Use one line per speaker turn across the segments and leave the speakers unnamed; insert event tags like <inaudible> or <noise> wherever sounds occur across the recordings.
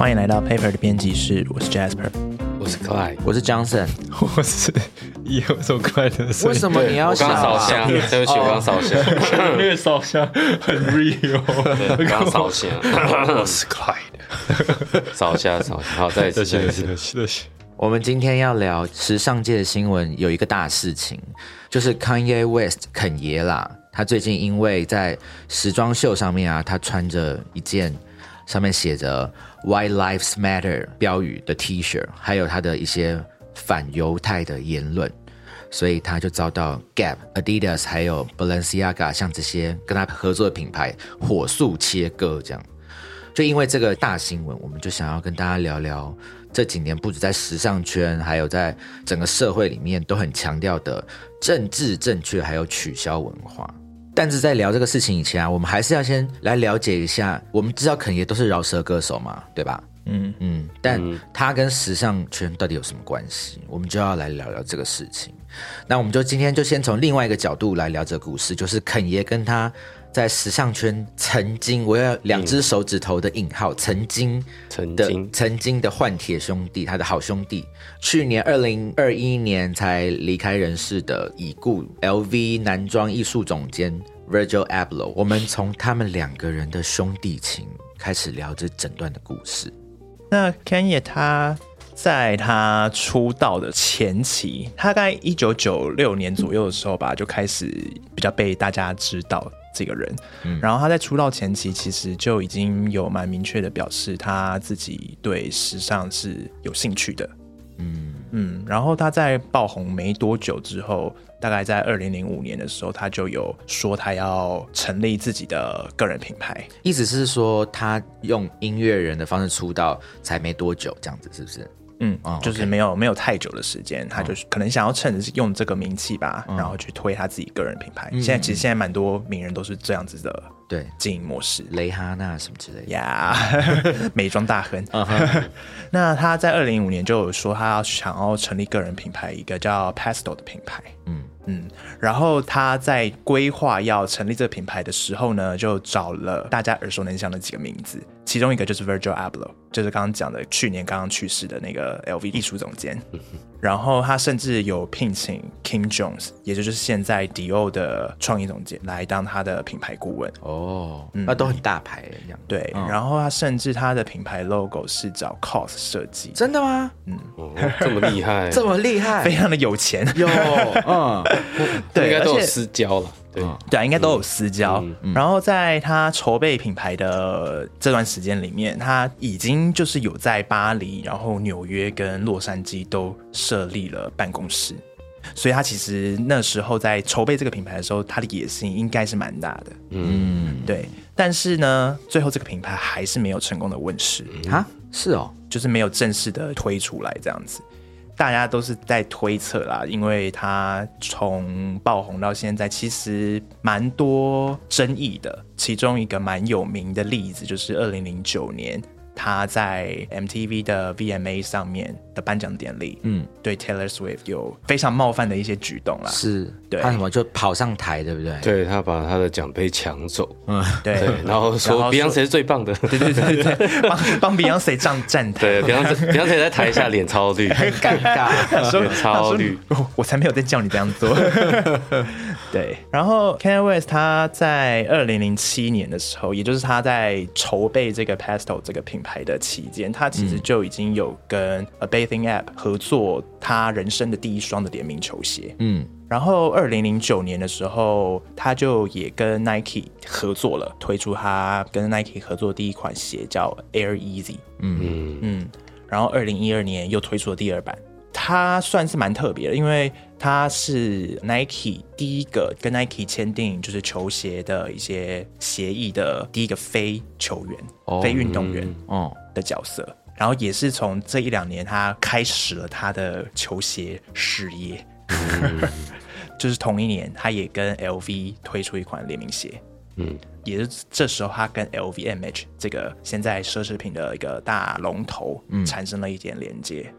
欢迎来到 Paper 的编辑室，我是 Jasper，
我是 Clyde，
我是 Johnson。<laughs>
我是也有这么快的声音，
为什么你要想啊
扫香，对不起，我刚扫香，
因为扫香很 real？
对，刚扫香，<laughs>
我是 Clyde，
扫下扫下，好，再一次，再一次，
对对对，
我们今天要聊时尚界的新闻，有一个大事情，就是 Kanye West 肯爷啦。他最近因为在时装秀上面啊，他穿着一件上面写着 “White Lives Matter” 标语的 T 恤，还有他的一些反犹太的言论，所以他就遭到 Gap、Adidas 还有 Balenciaga 像这些跟他合作的品牌火速切割，这样。就因为这个大新闻，我们就想要跟大家聊聊这几年不止在时尚圈，还有在整个社会里面都很强调的政治正确，还有取消文化。但是在聊这个事情以前啊，我们还是要先来了解一下。我们知道肯爷都是饶舌歌手嘛，对吧？
嗯
嗯，但他跟时尚圈到底有什么关系？我们就要来聊聊这个事情。那我们就今天就先从另外一个角度来聊这个故事，就是肯爷跟他在时尚圈曾经，我要两只手指头的引号，曾经的
曾经
曾经的换铁兄弟，他的好兄弟，去年二零二一年才离开人世的已故 LV 男装艺术总监 Virgil Abloh。我们从他们两个人的兄弟情开始聊这整段的故事。
那 Kanye 他在他出道的前期，他大概一九九六年左右的时候吧，就开始比较被大家知道这个人。然后他在出道前期，其实就已经有蛮明确的表示他自己对时尚是有兴趣的。
嗯
嗯，然后他在爆红没多久之后，大概在二零零五年的时候，他就有说他要成立自己的个人品牌。
意思是说，他用音乐人的方式出道才没多久，这样子是不是？
嗯，
哦
就是没有没有太久的时间，他就是可能想要趁着用这个名气吧，然后去推他自己个人品牌。现在其实现在蛮多名人都是这样子的
对，
经营模式。
蕾哈娜什么之类的。
呀 <laughs> 美妆大亨。<laughs> 那他在二零零五年就有说，他要想要成立个人品牌，一个叫 Pastel 的品牌。
嗯
嗯，然后他在规划要成立这个品牌的时候呢，就找了大家耳熟能详的几个名字，其中一个就是 Virgil Abloh，就是刚刚讲的去年刚刚去世的那个 LV 艺术总监。然后他甚至有聘请 Kim Jones，也就是现在迪奥的创意总监来当他的品牌顾问。
哦，那都很大牌耶这样。
对，
嗯
然后他甚至他的品牌 logo 是找 COS 设计，
真的吗？
哦这么厉害，
这么厉害？<laughs>
非常的有钱。
有，嗯，<laughs>
对，
应该都有私交了，对，
对啊，应该都有私交。
嗯
然后在他筹备品牌的这段时间里面，他已经就是有在巴黎、然后纽约跟洛杉矶都设立了办公室，所以他其实那时候在筹备这个品牌的时候，他的野心应该是蛮大的。
嗯，
对，但是呢，最后这个品牌还是没有成功的问世。
啊，是哦，
就是没有正式的推出来这样子。大家都是在推测啦，因为他从爆红到现在，其实蛮多争议的。其中一个蛮有名的例子就是二零零九年他在 MTV 的 VMA 上面的颁奖典礼，
嗯，
对 Taylor Swift 有非常冒犯的一些举动啦。
是，
对。
他什么就跑上台，对不对？
对他把他的奖杯抢走，
嗯，
对。
对，<laughs> 然后说 Beyonce 是最棒的，
对对对对对，帮帮 Beyonce 站站台，<laughs>
对，Beyonce Beyonce 在台下脸超绿，很
尴尬。
说
脸超绿，
我才没有在叫你这样做。<laughs> 对，然后 Kanye West 他在二零零七年的时候，也就是他在筹备这个 Pastel 这个品牌的期间，他其实就已经有跟 A Bathing App 合作他人生的第一双的联名球鞋。
嗯，
然后二零零九年的时候，他就也跟 Nike 合作了，推出他跟 Nike 合作的第一款鞋叫 Air Easy。
嗯，
嗯，然后二零一二年又推出了第二版，它算是蛮特别的，因为它是 Nike 第一个跟 Nike 签订就是球鞋的一些协议的第一个非球员、
哦
非运动员
哦，
的角色。然后也是从这一两年，他开始了他的球鞋事业。就是同一年，他也跟 LV 推出一款联名鞋。
嗯，
也是这时候，他跟 LVMH 这个现在奢侈品的一个大龙头，嗯产生了一点连接。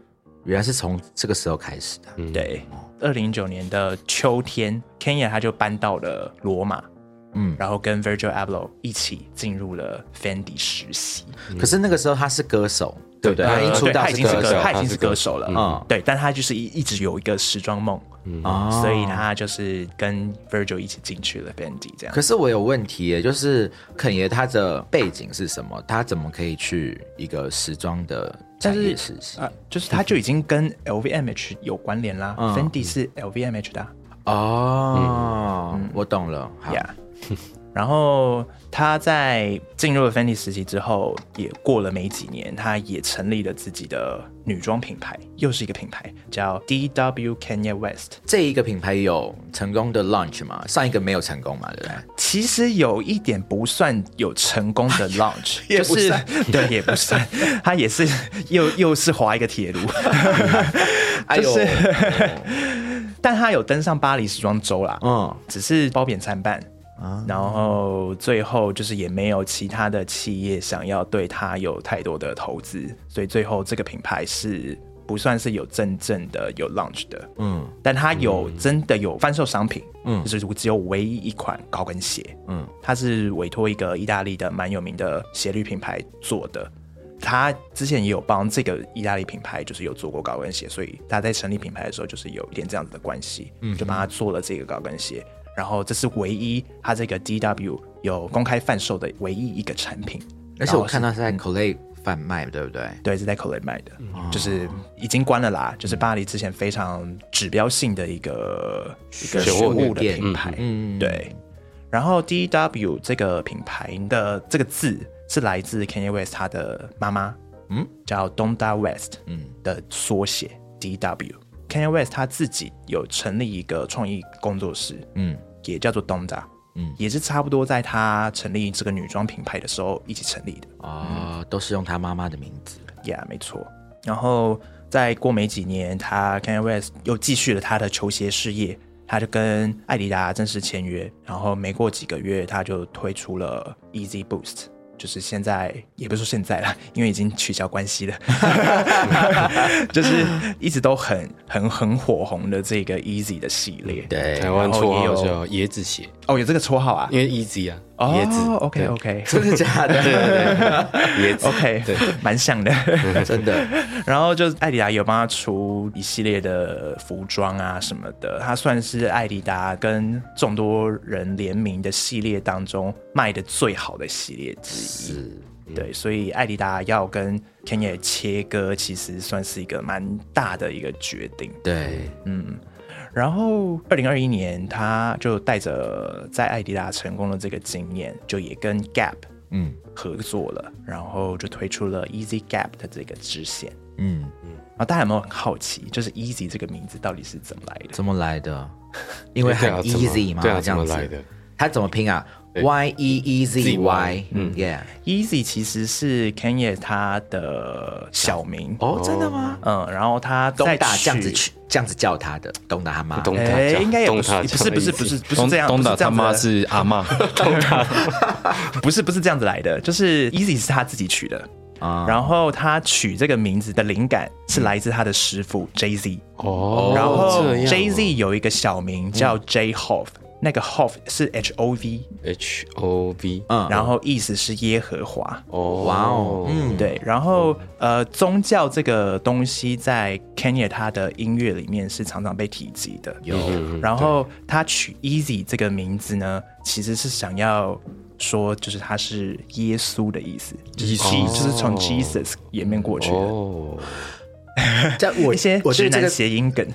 原来是从这个时候开始的。
嗯
对，二零一九年的秋天，Kenya 他就搬到了罗马，嗯，然后跟 Virgil Abloh 一起进入了 Fendi 实习。
可是那个时候他是歌手，对不对？
对
他一出道
他已经是
歌手，
他已经是
歌
歌手了，
嗯
嗯，对，但他就是一一直有一个时装梦，
嗯
所以他就是跟 Virgil 一起进去了 Fendi 这样
可。是我有问题耶，就是肯爷他的背景是什么？他怎么可以去一个时装的产业实习？
啊，就是他就已经跟 LVMH 有关联啦、
嗯
f e n d i 是 LVMH 的啊、
哦，我懂了。好
然后他在进入了 Fendi 时期之后，也过了没几年，他也成立了自己的女装品牌，又是一个品牌叫 DW Kanye West。
这一个品牌有成功的 launch 吗？上一个没有成功嘛，对不对？
其实有一点不算有成功的 <laughs> launch，
也
就是
不算
对，也不算，<laughs> 他也是又又是划一个铁路，
哎呦，<laughs>
但他有登上巴黎时装周啦，
嗯
只是褒贬参半。然后最后就是也没有其他的企业想要对它有太多的投资，所以最后这个品牌是不算是有真正的有 launch 的，
嗯。
但它有真的有贩售商品，
嗯。
就是只有唯一一款高跟鞋，
嗯。
它是委托一个意大利的蛮有名的鞋履品牌做的。他之前也有帮这个意大利品牌，就是有做过高跟鞋，所以他在成立品牌的时候，就是有一点这样子的关系，
嗯。
就帮他做了这个高跟鞋。然后这是唯一它这个 DW 有公开贩售的唯一一个产品，
而且我看到是在 Colay 贩卖，对不对？
对，是在 Colette 卖的，
哦
就是已经关了啦。就是巴黎之前非常指标性的一个一个
食物
的品牌，
嗯
对。然后 DW 这个品牌的这个字是来自 Kanye West 他的妈妈，
嗯
嗯，叫 Donda West，
嗯
嗯的缩写 DW。Kanye West 他自己有成立一个创意工作室，
嗯
也叫做 Donda，
嗯
嗯，也是差不多在他成立这个女装品牌的时候一起成立的。
哦，都是用他妈妈的名字。
Yeah，没错。然后再过没几年，他 Kanye West 又继续了他的球鞋事业，他就跟艾迪达正式签约。然后没过几个月，他就推出了 Easy Boost，就是现在也不是说现在了，因为已经取消关系了，<laughs> 就是一直都很很很火红的这个 Easy 的系列。
对
台湾绰
然后也有
号叫椰子鞋，
哦，有这个绰号啊？
因为 easy 啊，
哦
椰子。
，OK OK <laughs>
真的假的？<laughs>
椰子
OK，
对，
蛮像的。<laughs>
真的。
然后就是艾迪达有帮他出一系列的服装啊什么的，他算是艾迪达跟众多人联名的系列当中卖的最好的系列之一。
是
对，所以艾迪达要跟 Kanye 切割，其实算是一个蛮大的一个决定。
对，
然后，二零二一年，他就带着在艾迪达成功的这个经验，就也跟 Gap
嗯
合作了，然后就推出了 Easy Gap 的这个支线。
嗯，
然后大家有没有很好奇，就是 Easy 这个名字到底是怎么来的？
怎么来的？因为很 easy 嘛，
对啊
这样子
的？
它怎么拼啊
对
？Y E E Z
Y，Y，
嗯，Yeah。
Easy 其实是 Kanye 他的小名，
哦，真的吗？
嗯，然后他
东
在
达这样子去这样子叫他的，东大他妈。
东达
哎，
叫
应该也不是，不是，不是，不是，不是这样，
东达他妈
是
阿妈，<laughs>
不是，不是这样子来的，就是 Easy 是他自己取的，
啊。
然后他取这个名字的灵感是来自他的师傅 Jay Z，
哦，
然后 Jay Z 有一个小名叫 J Hoff，那个 Hoff 是 H O
V，H O V，
嗯
然后意思是耶和华。
哦，
哇哦，嗯，
对，然后呃，宗教这个东西在 Kenya 他的音乐里面是常常被提及的。
有。
嗯。
然后他取 Easy 这个名字呢，其实是想要说，就是他是耶稣的意思，就是
耶稣
Je- 就是从 Jesus 演变过去的。
哦，<laughs>
在我
一些直男
我是这个
谐音梗，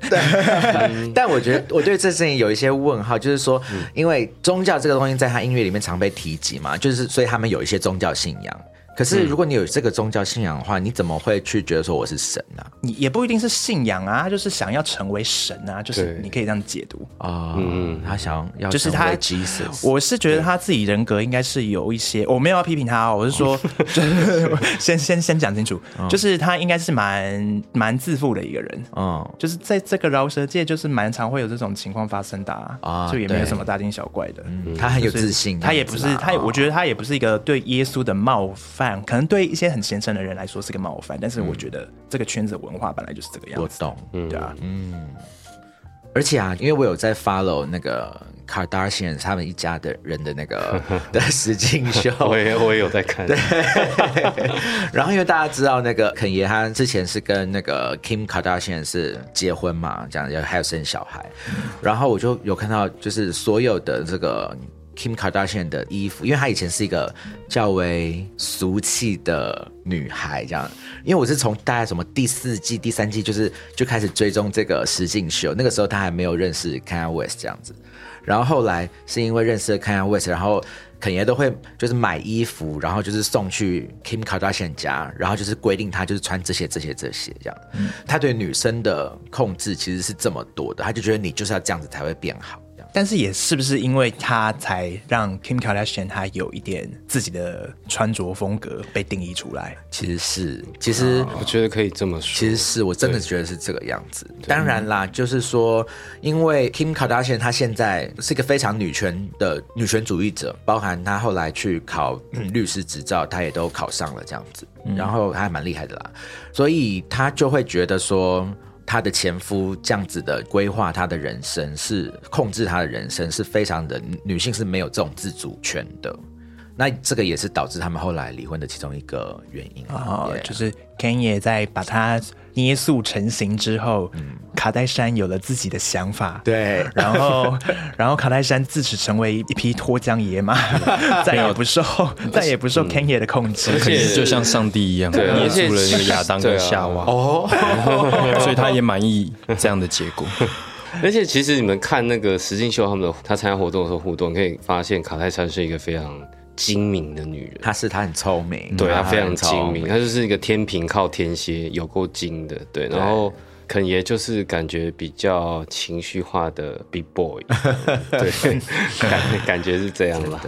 <laughs>
但我觉得我对这事情有一些问号，就是说，因为宗教这个东西在他音乐里面常被提及嘛，就是所以他们有一些宗教信仰。可是如果你有这个宗教信仰的话，你怎么会去觉得说我是神呢、
你也不一定是信仰啊，他就是想要成为神啊，就是你可以这样解读。
啊？
嗯。
他想要
就是他
Jesus，
我是觉得他自己人格应该是有一些，我没有要批评他、哦，我是说，<laughs> 就是先先先讲清楚，就是他应该是蛮蛮自负的一个人，
嗯，
就是在这个饶舌界，就是蛮常会有这种情况发生的啊，
啊
就也没有什么大惊小怪的。
嗯他很有自信，
他也不是他也，我觉得他也不是一个对耶稣的冒犯，可能对一些很虔诚的人来说是个冒犯，但是我觉得这个圈子文化本来就是这个样子。
我懂。
对啊，嗯
而且啊，因为我有在 follow 那个 Kardashian 他们一家的人的那个 <laughs> 的实境秀。<laughs>
我也我也有在看，<laughs>
然后因为大家知道那个肯爷他之前是跟那个 Kim Kardashian 是结婚嘛，这样还有生小孩，然后我就有看到就是所有的这个 Kim Kardashian 的衣服，因为她以前是一个较为俗气的女孩，这样。因为我是从大概什么第四季、第三季，就是就开始追踪这个实境秀，那个时候她还没有认识 Kanye West 这样子。然后后来是因为认识了 Kanye West，然后肯爷都会就是买衣服，然后就是送去 Kim Kardashian 家，然后就是规定她就是穿这些、这些、这些这样。他对女生的控制其实是这么多的，他就觉得你就是要这样子才会变好。
但是也是不是因为他才让 Kim Kardashian 他有一点自己的穿着风格被定义出来？
其实是，其实
我觉得可以这么说。
其实是我真的觉得是这个样子。当然啦，就是说，因为 Kim Kardashian 她现在是一个非常女权的女权主义者，包含她后来去考、嗯律师执照，她也都考上了这样子，然后她还蛮厉害的啦，所以她就会觉得说。她的前夫这样子的规划她的人生，是控制她的人生，是非常的女性是没有这种自主权的。那这个也是导致他们后来离婚的其中一个原因
哦
Yeah
就是 Kanye 在把它捏塑成型之后，卡戴珊有了自己的想法，
对。
然后 <laughs> 然后卡戴珊自此成为一匹脱缰野马，<laughs> 再也不受再也不受 Kanye 的控制。
而且就像上帝一样，
对
捏塑了那个亚当跟夏娃，
哦，<laughs>
所以他也满意这样的结果。
而且其实你们看那个石进秀他们的他参加活动的时候互动，可以发现卡戴珊是一个非常精明的女人。
她是她很聪明，
对她非常精明，她就是一个天平靠天蝎，有够精的。对，然后肯爷就是感觉比较情绪化的 big boy，<laughs> 对，感感觉是这样啦。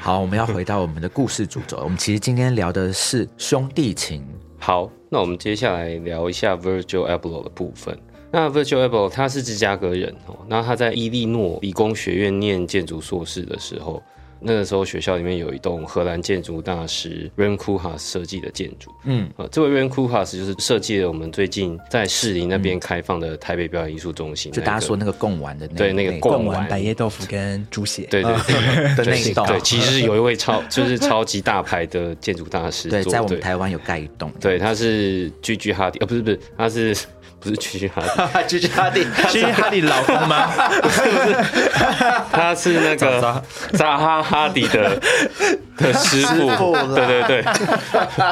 好，我们要回到我们的故事主轴。我们其实今天聊的是兄弟情。
好，那我们接下来聊一下 Virgil Abloh 的部分。那 Virgil Abloh 他是芝加哥人哦，那他在伊利诺理工学院念建筑硕士的时候，那个时候学校里面有一栋荷兰建筑大师 Ren Koolhaas 设计的建筑。
嗯，
呃，这位 Ren Koolhaas 就是设计了我们最近在士林那边开放的台北表演艺术中心、
就大家说那个贡丸的那
对那个贡丸。
百叶豆腐跟猪血，
对对对 <laughs>
的那一栋
对，其实有一位超 <laughs> 就是超级大牌的建筑大师
对，在我们台湾有盖一栋。
对，他是 G G 哈迪，呃，不是不是，他是不是 G G 哈迪？
居居哈蒂，<laughs>
是哈迪老公吗？<laughs>
他是那个扎哈哈迪的 <laughs> 的师傅。对对对，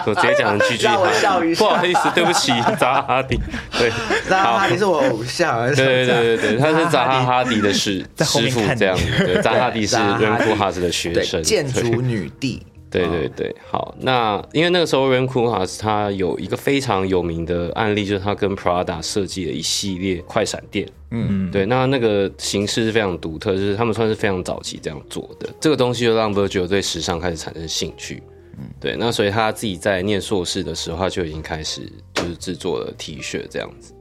我直接讲成 G G
让我
哈迪，
笑一下。
不好意思，对不起，扎哈哈迪，对，
扎哈，迪是我偶像。
对对对对对，他是扎哈哈迪的师师傅这样。子，对，扎哈迪是
扎哈迪
Ren k u h a s 的学生，
建
对。
筑女帝。
对对对，好，那因为那个时候 Ren k u h a s 他有一个非常有名的案例，就是他跟 Prada 设计了一系列快闪店。嗯，对，那那个形式是非常独特，就是他们算是非常早期这样做的。这个东西就让 Virgil 对时尚开始产生兴趣。嗯，对，那所以他自己在念硕士的时候，他就已经开始就是制作了 T 恤这样子。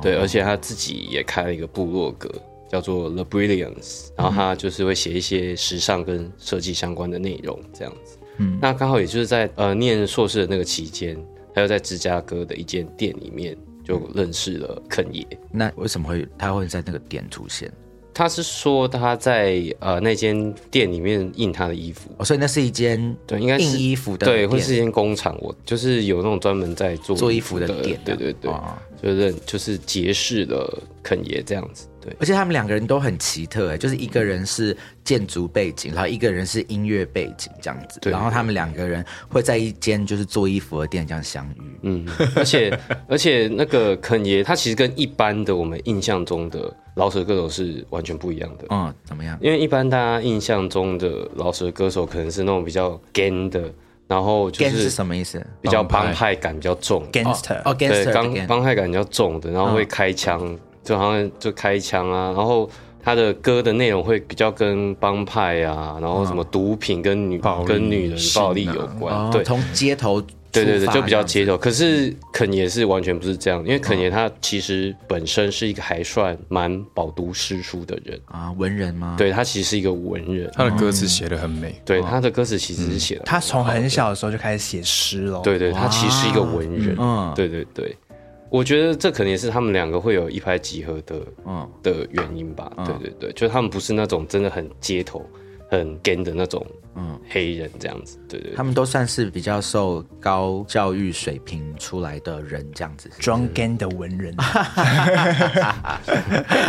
对，而且他自己也开了一个部落格，叫做 The Brilliance，然后他就是会写一些时尚跟设计相关的内容这样子。嗯，那刚好也就是在呃念硕士的那个期间，他又在芝加哥的一间店里面就认识了肯爷。
那为什么会他会在那个店出现？
他是说他在呃那间店里面印他的衣服，
哦，所以那是一间
对，应该是
印衣服的
对，
店。
会是一间工厂，我就是有那种专门在做
做衣服的
的
店
对对对，
哦
就是就是结识了肯爷这样子，对。
而且他们两个人都很奇特，哎，就是一个人是建筑背景，然后一个人是音乐背景这样子，
对
然后他们两个人会在一间就是做衣服的店这样相遇。
嗯，而且 <laughs> 而且那个肯爷他其实跟一般的我们印象中的老舌歌手是完全不一样的。
嗯，怎么样？
因为一般大家印象中的老舌歌手可能是那种比较 gan 的，然后就
Gang 是
是
什么意思？
比较
帮派
感比较重
，Gangster，、
哦
对
，，gangster
帮帮派感比较重的，然后会开枪，就好像就开枪啊，然后他的歌的内容会比较跟帮派啊，然后什么毒品跟女
暴力
跟女人暴力
啊
有关，
哦
对。
从街头
对对对，就比较街头。可是肯爷是完全不是这样，因为肯爷他其实本身是一个还算蛮饱读诗书的人，
啊，文人吗？，
对他其实是一个文人，
他的歌词写的很美，
对他的歌词其实是写的，
他从很小的时候就开始写诗了。
对对，他其实是一个文人，
嗯
对对对。我觉得这可能也是他们两个会有一拍即合的
嗯，
的原因吧。对对对，就是他们不是那种真的很街头、很 gay 的那种
嗯
黑人这样子。对对对
他们都算是比较受高教育水平出来的人，这样子。
装 gay 的文人，
他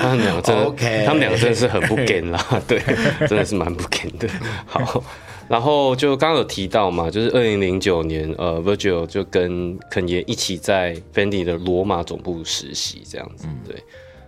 们两个真的
OK
他们两个真的是很不 gay 啦，对，真的是蛮不 gay 的。好，然后就刚刚有提到嘛，就是二零零九年，呃，Virgil 就跟肯爷一起在 Fendi 的罗马总部实习，这样子，对。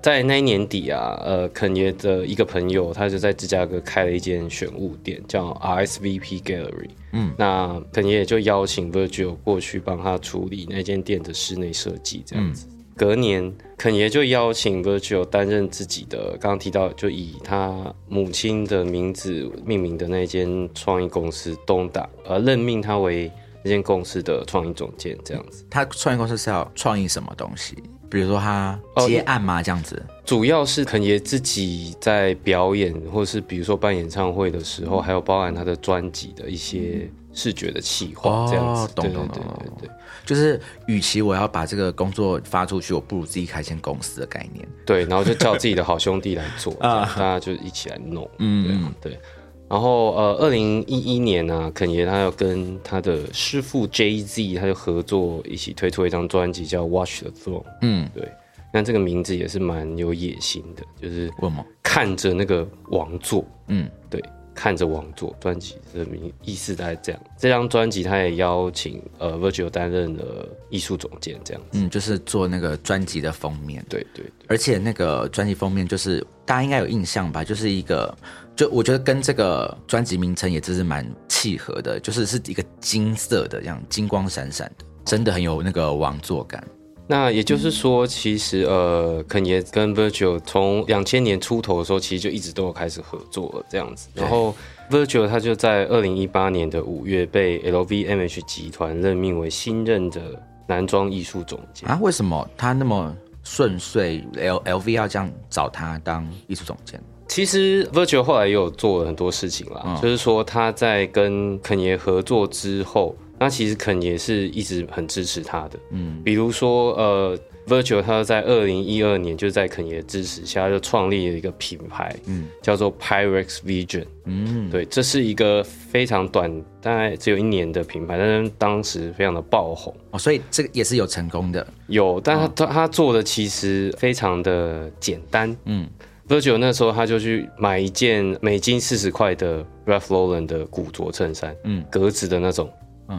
在那一年底啊，呃，肯爷的一个朋友，他就在芝加哥开了一间选物店，叫 RSVP Gallery。嗯，那肯爷就邀请 Virgil 过去帮他处理那间店的室内设计，这样子。隔年，肯爷就邀请 Virgil 担任自己的，刚刚提到就以他母亲的名字命名的那间创意公司东大，呃，任命他为那间公司的创意总监，这样子。
他创意公司是要创意什么东西？比如说他接案吗？这样子？
主要是肯爷自己在表演，或者是比如说办演唱会的时候，还有包含他的专辑的一些视觉的企划，这样子。
懂懂懂
对
就是，与其我要把这个工作发出去，我不如自己开间公司的概念。
对，然后就叫自己的好兄弟来做，<laughs> 大家就一起来弄。嗯对对。然后呃，二零一一年呢、肯爷他要跟他的师傅 Jay Z，他就合作一起推出一张专辑叫《Watch the Throne》。
嗯，
对，那这个名字也是蛮有野心的，就是？看着那个王座，
嗯，
对，看着王座专辑的名意思大概这样。这张专辑他也邀请呃 Virgil 担任了艺术总监，这样子。
嗯，就是做那个专辑的封面。
对对对，
而且那个专辑封面就是大家应该有印象吧，就是一个，就我觉得跟这个专辑名称也真是蛮契合的，就是是一个金色的，这样金光闪闪的，真的很有那个王座感。
那也就是说，其实呃，肯爷跟 Virgil 从两千年出头的时候，其实就一直都有开始合作了这样子。然后 Virgil 他就在二零一八年的五月被 LVMH 集团任命为新任的男装艺术总监。
啊，为什么他那么顺遂？L L V 要这样找他当艺术总监？
其实 Virgil 后来也有做了很多事情啦，就是说他在跟肯爷合作之后，那其实肯爷是一直很支持他的，嗯，比如说呃，Virgil 他在二零一二年就在肯爷支持下就创立了一个品牌，嗯，叫做 Pyrex Vision，嗯，对，这是一个非常短，大概只有一年的品牌，但是当时非常的爆红。
哦，所以这个也是有成功的。
有，但他他他做的其实非常的简单。嗯，Virgil 那时候他就去买一件美金四十块的 Ralph Lauren 的古着衬衫，嗯，格子的那种，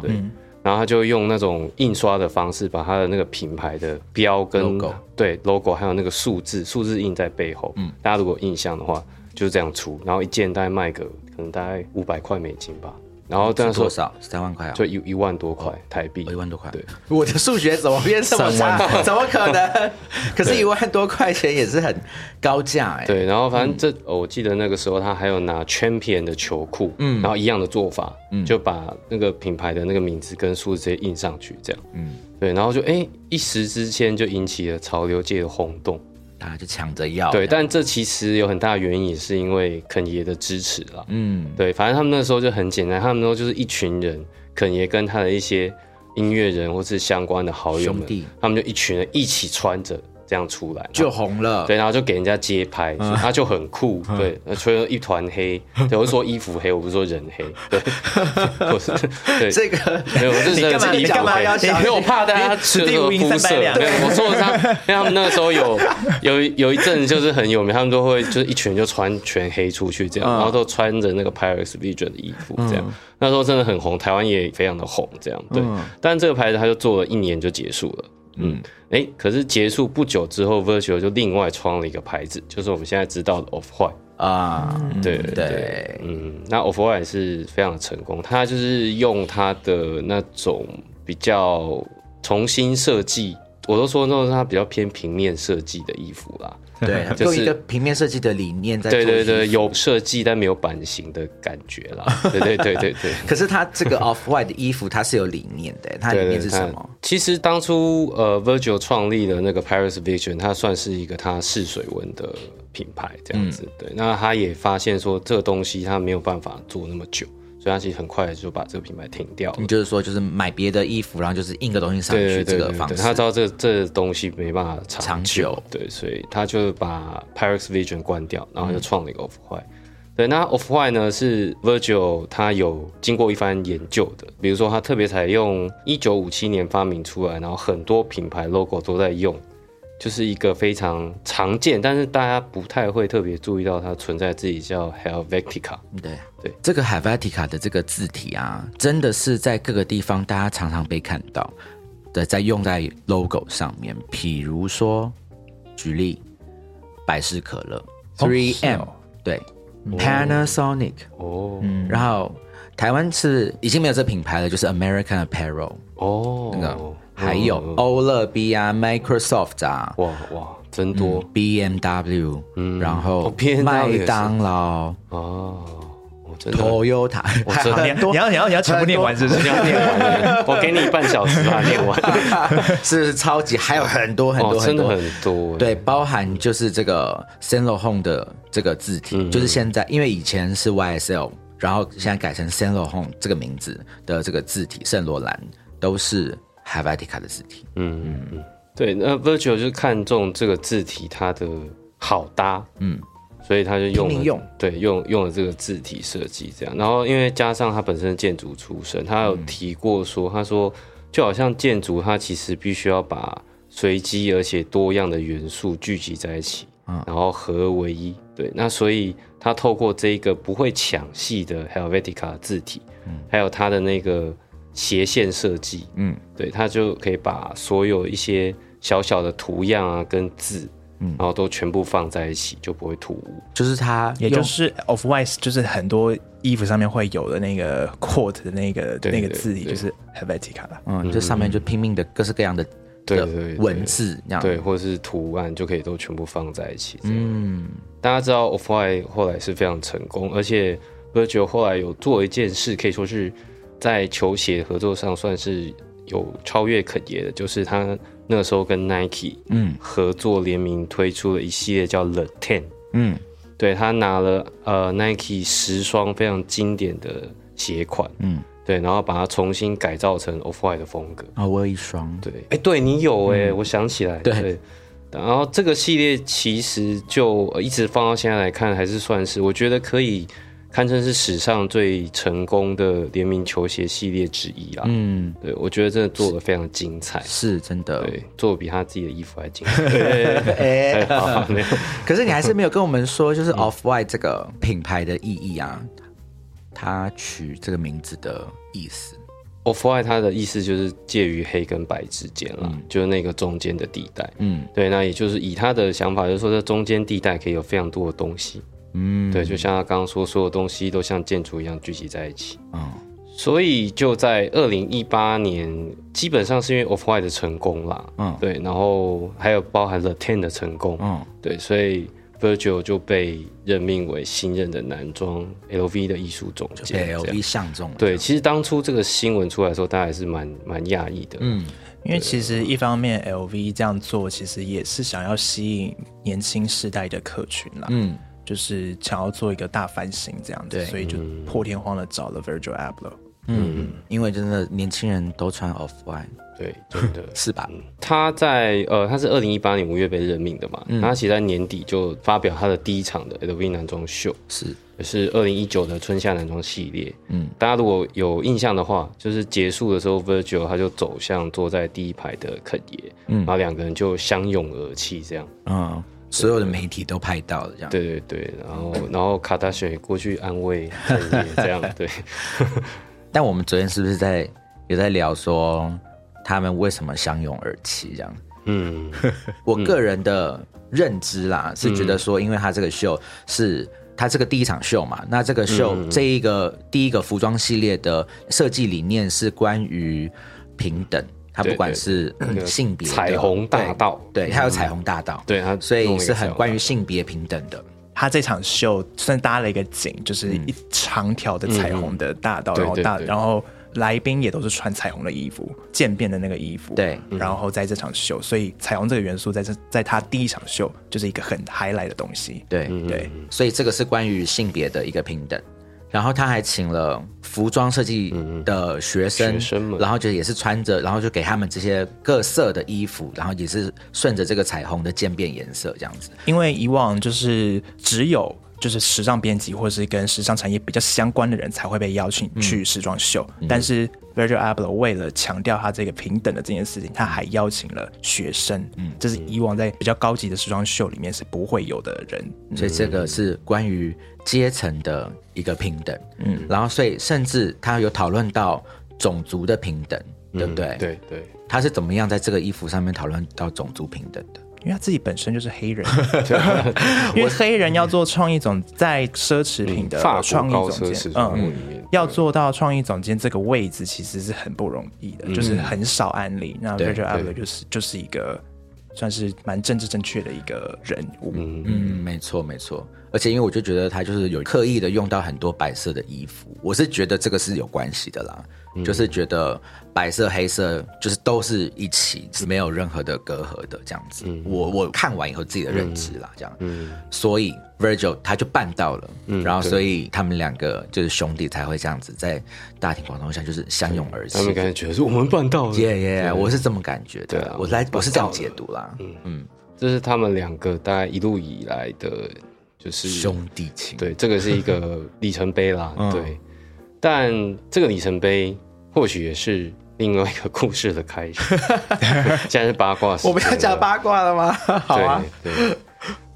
对。然后他就用那种印刷的方式，把他的那个品牌的标跟
Logo
对 logo 还有那个数字，数字印在背后。嗯，大家如果有印象的话，就是这样出。然后一件大概卖个可能大概五百块美金吧。然后那时候
多少？三万块啊？
就一一万多块台币
哦，一，万多块。
对，
我的数学怎么变这么差？怎么可能？可是，一万多块钱也是很高价哎。
对，然后反正这、哦我记得那个时候他还有拿 Champion 的球裤，嗯，然后一样的做法，嗯，就把那个品牌的那个名字跟数字直接印上去，这样，嗯，对，然后就哎一时之间就引起了潮流界的轰动，
大家就抢着要。
对，但这其实有很大的原因也是因为肯爷的支持了，
嗯，
对，反正他们那时候就很简单，他们那时候就是一群人，肯爷跟他的一些音乐人或是相关的好友们
兄弟，
他们就一群人一起穿着这样出来，
就红了。
对，然后就给人家街拍，
嗯。
他就很酷，对，吹了一团黑，<laughs> 对，我是说衣服黑，我不是说人黑，对，<laughs> 我是对，
这个
没有，我是真的
干嘛
是衣服
你干嘛
黑
要讲
没有我怕大家
此地无银
肤色，没有，我说他，<laughs> 因为他们那个时候有有有一阵就是很有名，他们都会就是一群人就穿全黑出去这样，然后都穿着那个 Paris Vision 的衣服这样，那时候真的很红，台湾也非常的红这样，对，但这个牌子他就做了一年就结束了。嗯，哎，可是结束不久之后，Virtual 就另外创了一个牌子，就是我们现在知道的 Off White。
啊，
对对
对，
嗯，那 Off White 是非常的成功，它就是用它的那种比较重新设计，我都说那种它比较偏平面设计的衣服啦。
对，
就是
用一个平面设计的理念在做
对对对，有设计但没有版型的感觉啦。<laughs> 对对对对对。
可是它这个 off white 的衣服，它是有理念的，<laughs> 它的理念是什么？
它其实当初呃，Virgil 创立的那个 Paris Vision，它算是一个它试水温的品牌这样子。
嗯
对，那他也发现说这个东西它没有办法做那么久，所所以他其实很快就把这个品牌停掉了
你。就是说，就是买别的衣服，然后就是印个东西上去这个方式。
他知道这这东西没办法长
长久
对，所以他就把 Pyrex Vision 关掉，然后
嗯
就创了一个 Off White。对，那 Off White 呢是 Virgil 他有经过一番研究的，比如说他特别采用一九五七年发明出来，然后很多品牌 logo 都在用，就是一个非常常见，但是大家不太会特别注意到它存在自己叫 Helvetica。
对
对。
这个 Helvetica 的这个字体啊，真的是在各个地方大家常常被看到的，在用在 logo 上面。譬如说，举例，百事可乐，Three
是
M，、
哦。
对，Panasonic，、
哦。
然后台湾是已经没有这品牌了，就是 American Apparel，
哦，
那个还有欧乐 B 啊，Microsoft 啊，
哇哇，真多。
BMW，嗯，然后麦当劳、
哦，我真的
Toyota，
真的 <laughs>
你你要你要你要全部念完是不是？<laughs>
你要 <laughs> 念完，我给你半小时把它念完。
是超级还有很多很多很多。
很多。
对，包含就是这个 Saint Laurent 的这个字体，
嗯
就是现在因为以前是 YSL，然后现在改成 Saint Laurent 这个名字的这个字体，圣罗兰都是 Helvetica 的字体。
嗯嗯嗯，对，那 Virgil 就是看中这个字体它的好搭，嗯，所以他就用了
用。
对用用了这个字体设计这样，然后因为加上他本身的建筑出身，他有提过说，他说就好像建筑它其实必须要把随机而且多样的元素聚集在一起，然后合而为一。对，那所以他透过这一个不会抢戏的 Helvetica 字体，嗯。还有它的那个斜线设计，
嗯，
对，它就可以把所有一些小小的图样啊跟字，嗯。然后都全部放在一起，就不会突兀。
就是它，
也就是 Off White，就是很多衣服上面会有的那个 quote 的那个那个字体，就是 Helvetica 了。
嗯，这上面就拼命的各式各样的的
对。
文字，这样。
对，或者是图案就可以都全部放在一起。嗯，大家知道 Off White 后来是非常成功，而且 Virgil 后来有做一件事，可以说是在球鞋合作上算是有超越肯爷的，就是他那个时候跟 Nike
嗯。
合作联名推出了一系列叫 The Ten。
嗯。
对他拿了呃 Nike 十双非常经典的鞋款，
嗯，
对，然后把它重新改造成 Off White 的风格。
啊，我有一双，
对，哎，对你有哎、我想起来，
对。
然后这个系列其实就呃一直放到现在来看，还是算是我觉得可以堪称是史上最成功的联名球鞋系列之一啦。
嗯，
对，我觉得真的做的非常精彩，
是真的。
对，做的比他自己的衣服还精彩。对 <laughs>
哎，<laughs> 可是你还是没有跟我们说，就是 Off White 这个品牌的意义啊，它取这个名字的意思。
Off White 它的意思就是介于黑跟白之间啦，就是那个中间的地带。
嗯
对，那也就是以他的想法，就是说这中间地带可以有非常多的东西。
嗯，
对，就像他刚刚说，所有东西都像建筑一样聚集在一起。
嗯。
所以就在二零一八年，基本上是因为 Off White 的成功啦，
嗯。
对，然后还有包含了 Ten 的成功，
嗯。
对，所以 Virgil 就被任命为新任的男装 LV 的艺术总监，
被 LV 相中。
对，其实当初这个新闻出来的时候，大家还是蛮蛮讶异的。
嗯
因为其实一方面 LV 这样做，其实也是想要吸引年轻世代的客群啦，
嗯，
就是想要做一个大翻新这样子，所以就破天荒的找了 Virgil Abloh。
嗯，因为真的年轻人都穿 Off White，
对，<laughs> 真的。
是吧？
他在呃，他是二零一八年五月被任命的嘛，他其实在年底就发表他的第一场的 LV 男装秀，
是，
也是二零一九的春夏男装系列。
嗯，
大家如果有印象的话，就是结束的时候，Virgil 他就走向坐在第一排的肯爷，
嗯。
然后两个人就相拥而泣，这样。
嗯，所有的媒体都拍到了这样。
对对对，然后 <laughs> 然后卡达选也过去安慰这样 <laughs> 对。
但我们昨天是不是在有在聊说他们为什么相拥而泣这样？
嗯，
我个人的认知啦，是觉得说，因为他这个秀是他这个第一场秀嘛，那这个秀、
嗯
这一个第一个服装系列的设计理念是关于平等，它不管是性别
彩虹大道。
对，对，它有彩虹大道，
对他
所以是很关于性别平等的。
他这场秀算搭了一个景，就是一长条的彩虹的大道，
嗯。
然后大，然后来宾也都是穿彩虹的衣服，渐变的那个衣服。
对。
然后在这场秀，所以彩虹这个元素在这在他第一场秀就是一个很 highlight 的东西。
对，
嗯
对，
所以这个是关于性别的一个平等。然后他还请了服装设计的学生，
学生们。
然后就也是穿着，然后就给他们这些各色的衣服，然后也是顺着这个彩虹的渐变颜色这样子。
因为以往就是只有就是时尚编辑或是跟时尚产业比较相关的人才会被邀请去时装秀，但是 Virgil Abloh 为了强调他这个平等的这件事情，他还邀请了学生，嗯，这是以往在比较高级的时装秀里面是不会有的人，
所以这个是关于阶层的一个平等，嗯，然后所以甚至他有讨论到种族的平等，对不对？
嗯对对，
他是怎么样在这个衣服上面讨论到种族平等的？
因为他自己本身就是黑人，<laughs> 因为黑人要做创意总，在奢侈品的创意
高
总监，嗯，要做到创意总监这个位置，其实是很不容易的，就是很少案例。那
对
Virgil
对
Abloh 就是就是一个算是蛮政治正确的一个人物，
嗯
嗯，没错没错。而且因为我就觉得他就是有刻意的用到很多白色的衣服，我是觉得这个是有关系的啦。就是觉得白色黑色就是都是一起，是没有任何的隔阂的这样子。我我看完以后自己的认知啦，这样。所以 Virgil 他就办到了，然后所以他们两个就是兄弟才会这样子在大庭广众下就是相拥而泣
他。们感觉觉得是我们办到了，
耶耶，我是这么感觉的
对啊，
我来我是这样解读啦。嗯，
这是他们两个大概一路以来的，就是
兄弟情。
对，这个是一个里程碑啦。
嗯
对，但这个里程碑或许也是另外一个故事的开始。<laughs> 现在是八卦时，
我们要讲八卦了吗？好啊。
对对。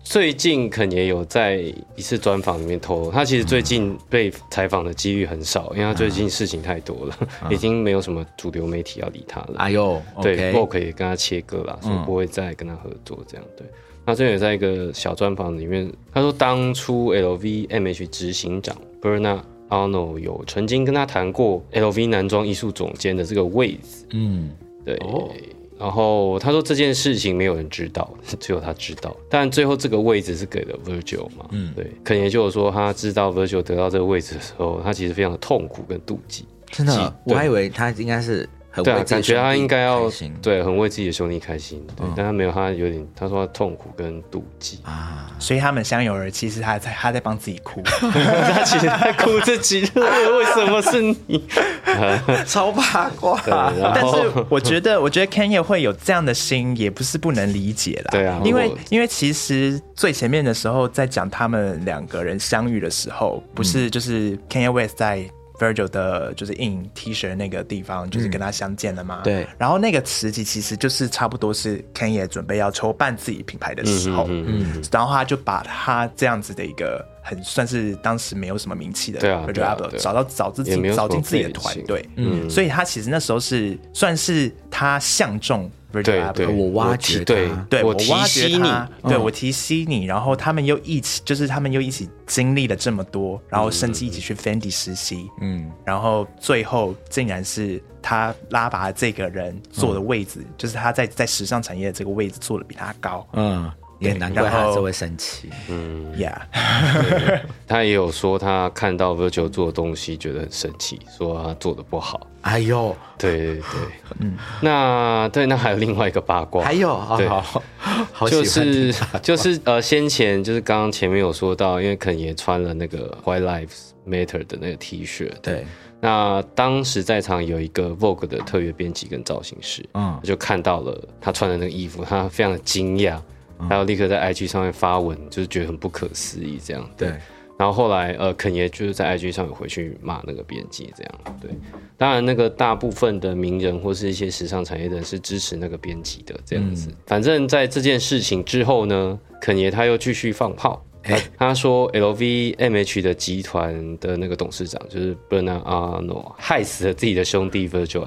最近肯也有在一次专访里面透露，他其实最近被采访的几率很少，因为他最近事情太多了，已经没有什么主流媒体要理他了。
哎呦
对，OK，，Vogue 也跟他切割了，所以不会再跟他合作这样。对，那这也在一个小专访里面，他说当初 LVMH 执行长 Bernard Arnault 有曾经跟他谈过 LV 男装艺术总监的这个位置，
嗯，
对。
哦
然后他说这件事情没有人知道，<laughs> 只有他知道。但最后这个位置是给了 Virgil 嘛？嗯，对。可能也就是说他知道 Virgil 得到这个位置的时候，他其实非常的痛苦跟妒忌。
真的，我还以为他应该是很
对啊，
为自己的
感觉他应该要对很为自己的兄弟开心，对，但他没有，他有点他说他痛苦跟妒忌，
啊，
所以他们相拥而泣，是他在他在帮自己哭。<laughs>
他其实在哭自己，<laughs> 为什么是你？<laughs>
超八卦。
但是我觉得，我觉得 Kanye 会有这样的心，也不是不能理解啦。
对啊
因为因为其实最前面的时候，在讲他们两个人相遇的时候，不是就是 Kanye West 在 Virgil 的就是印 T 恤那个地方，就是跟他相见了嘛。
对。
然后那个时期其实就是差不多是 Ken 也准备要筹办自己品牌的时候，
嗯嗯
然后他就把他这样子的一个很算是当时没有什么名气的
对啊
Virgil 找到找自己找进自己的团队，
嗯。
所以他其实那时候是算是他相中
对对，
我挖掘
对
他。
对
我提
挖掘
携你，
他，对我提携你，然后他们又一起，就是他们又一起经历了这么多，然后甚至一起去 Fendi 实习，
嗯，
然后最后竟然是他拉拔这个人坐的位置，就是他在在时尚产业的这个位置坐的比他高
嗯，也难怪他这会生气。
，Yeah，
他也有说他看到 Virgil 做的东西觉得很生气，说他做的不好。
哎呦，
对对对，嗯，那对，那还有另外一个八卦，
还有，好
对
好好
就是就是呃，先前就是刚刚前面有说到，因为肯也穿了那个 White Lives Matter 的那个 T 恤，
对，
那当时在场有一个 Vogue 的特约编辑跟造型师，
嗯。
就看到了他穿的那个衣服，他非常的惊讶，还有立刻在 IG 上面发文，就是觉得很不可思议这样。
对，
然后后来呃，肯爷就是在 IG 上有回去骂那个编辑这样。对，当然那个大部分的名人或是一些时尚产业的人是支持那个编辑的这样子。反正在这件事情之后呢，肯爷他又继续放炮。他他说，LVMH 的集团的那个董事长就是 Bernard Arnault 害死了自己的兄弟 Virgil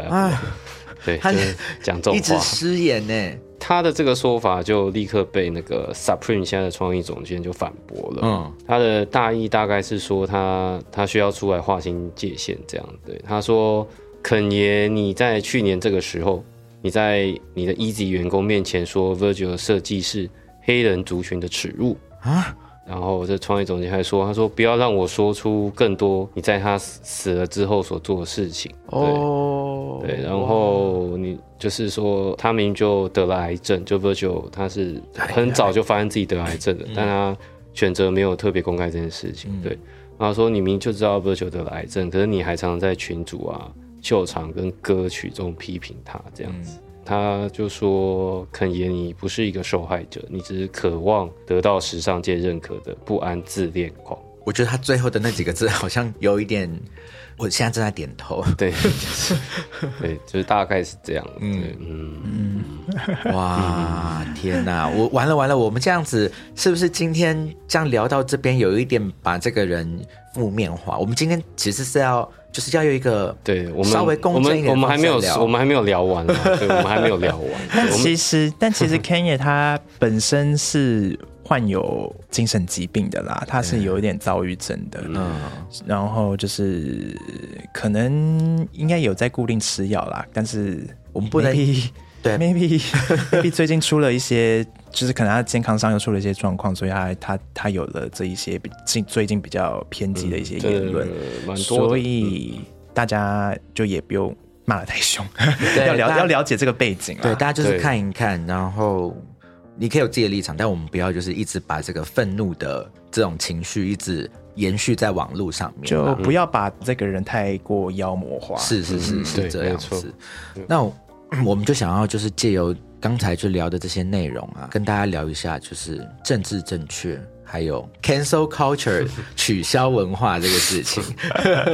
对，
他
就是讲这
一直。失言呢。
他的这个说法就立刻被那个 Supreme 现在的创意总监就反驳了。
嗯
他的大意大概是说他他需要出来划清界限，这样对。他说，肯爷，你在去年这个时候，你在你的 Easy 员工面前说 Virgil 的设计是黑人族群的耻辱
啊。
然后这创意总监还说，他说不要让我说出更多你在他死死了之后所做的事情。对。
哦，
对，然后你就是说，他明明就得了癌症，就 Virgil 他是很早就发现自己得癌症的，但他选择没有特别公开这件事情。对，然后说你明明就知道 Virgil 得了癌症，可是你还常常在群组啊、秀场跟歌曲中批评他这样子。他就说：“肯爷，你不是一个受害者，你只是渴望得到时尚界认可的不安自恋狂。
我觉得他最后的那几个字好像有一点，我现在正在点头。<laughs>
对，就是对，就是大概是这样。嗯嗯，
哇，天哪！我完了完了，我们这样子是不是今天这样聊到这边有一点把这个人负面化？我们今天其实是要就是要有一个
对我们
稍微公正一点
我们还没有
聊。
我们还没有聊完啊，<laughs> 对，我们还没有聊完。<laughs>
但其实，但其实 Kenya 他本身是患有精神疾病的啦，他是有一点躁郁症的，
嗯。
然后就是可能应该有在固定吃药啦，但是
我们不能对。
maybe maybe 最近出了一些，就是可能他健康上又出了一些状况，所以他他他有了这一些比近最近比较偏激的一些言论，所以大家就也不用骂的太凶，<laughs> 要了要了解这个背景
对，大家就是看一看，然后你可以有自己的立场，但我们不要就是一直把这个愤怒的这种情绪一直延续在网络上面。
就不要把这个人太过妖魔化。
是是是是这样子。那我我们就想要就是借由刚才就聊的这些内容啊，跟大家聊一下就是政治正确。还有 cancel culture <laughs> 取消文化这个事情，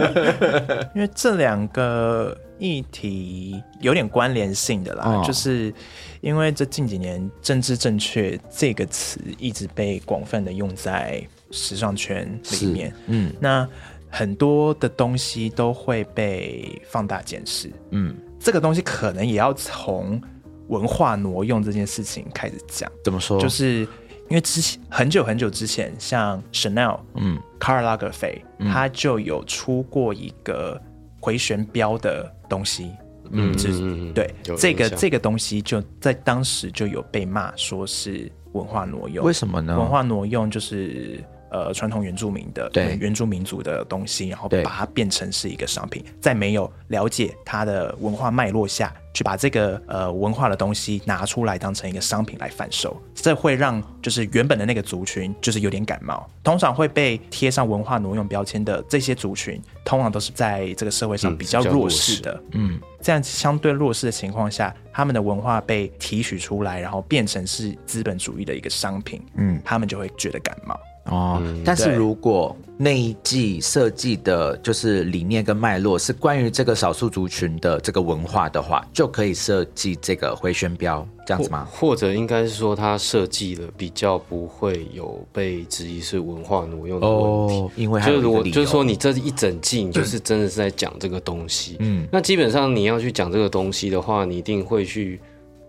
<laughs>
因为这两个议题有点关联性的啦，
哦
就是因为这近几年“政治正确”这个词一直被广泛的用在时尚圈里面，
嗯
那很多的东西都会被放大检视。
嗯，
这个东西可能也要从文化挪用这件事情开始讲，
怎么说？
就是因为之前很久很久之前，像 Chanel，
嗯
卡尔拉格菲，他就有出过一个回旋镖的东西。
嗯
就是对这个这个东西，就在当时就有被骂说是文化挪用。
为什么呢？
文化挪用就是呃传统原住民的
对
原住民族的东西，然后把它变成是一个商品，在没有了解它的文化脉络下去把这个呃文化的东西拿出来当成一个商品来贩售，这会让就是原本的那个族群就是有点感冒。通常会被贴上文化挪用标签的这些族群，通常都是在这个社会上
嗯
比较
弱
势的。
嗯
这样相对弱势的情况下，他们的文化被提取出来，然后变成是资本主义的一个商品，
嗯
他们就会觉得感冒。
哦，但是如果那一季设计的就是理念跟脉络是关于这个少数族群的这个文化的话，就可以设计这个回旋镖这样子吗？
或者应该是说，他设计了比较不会有被质疑是文化挪用的问题。
哦，因为
就是如果就是说你这一整季，你就是真的是在讲这个东西。
嗯
那基本上你要去讲这个东西的话，你一定会去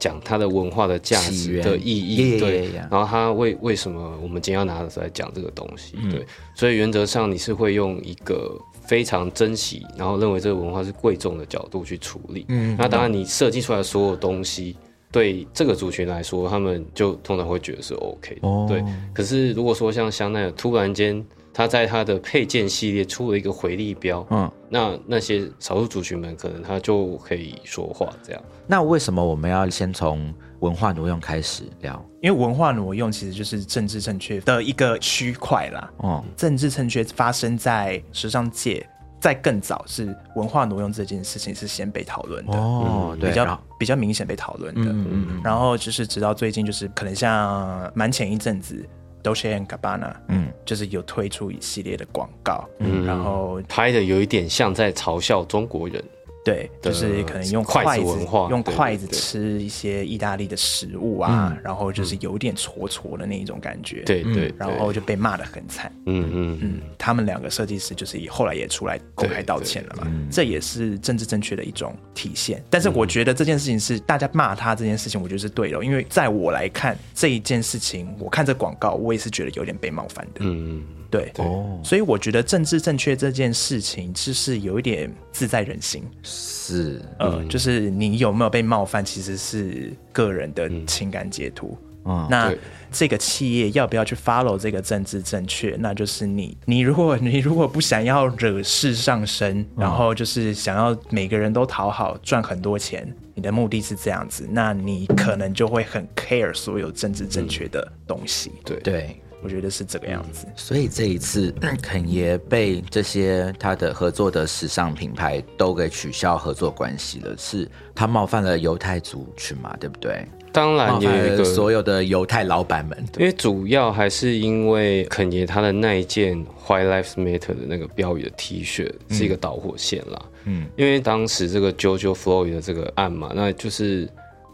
讲它的文化的价值的意义，对。然后它为为什么我们今天要拿出来讲这个东西，
嗯
对。所以原则上你是会用一个非常珍惜，然后认为这个文化是贵重的角度去处理。
嗯
那当然你设计出来的所有东西。对这个族群来说，他们就通常会觉得是 OK 的，
哦
对。可是如果说像香奈儿突然间，他在他的配件系列出了一个回力标，
嗯，
那那些少数族群们可能他就可以说话，这样。
那为什么我们要先从文化挪用开始聊？
因为文化挪用其实就是政治正确的一个区块啦。
哦，
政治正确发生在时尚界，在更早是文化挪用这件事情是先被讨论的，
哦，对，
比较比较明显被讨论的。
嗯嗯嗯
然后就是直到最近，就是可能像蛮前一阵子，Dolce and Gabbana，
嗯，
就是有推出一系列的广告，
嗯。
然后
拍的有一点像在嘲笑中国人，
对，就是可能用
筷子
用筷子吃一些意大利的食物啊，然后就是有点搓搓的那一种感觉，
对对，
嗯然后就被骂的很惨。
嗯嗯嗯，
嗯，他们两个设计师就是也后来也出来公开道歉了嘛，
嗯。
这也是政治正确的一种体现。但是我觉得这件事情是大家骂他这件事情，我觉得是对的，因为在我来看这一件事情，我看这广告，我也是觉得有点被冒犯的。
嗯。
对，
哦，
所以我觉得政治正确这件事情，就是有一点自在人心。
是，
呃，就是你有没有被冒犯，其实是个人的情感截图。
嗯
那这个企业要不要去 follow 这个政治正确？那就是你，你如果你如果不想要惹事上身，然后就是想要每个人都讨好，赚很多钱，你的目的是这样子，那你可能就会很 care 所有政治正确的东西。
对
对，
我觉得是这个样子。
所以这一次，<clears throat> 肯爷被这些他的合作的时尚品牌都给取消合作关系了，是他冒犯了犹太族群嘛？对不对？
当然
也
有一个
所有的犹太老板们。
因为主要还是因为肯爷他的那一件 “White Lives Matter” 的那个标语的 T 恤是一个导火线啦。嗯，因为当时这个 JoJo Floyd 的这个案嘛，那就是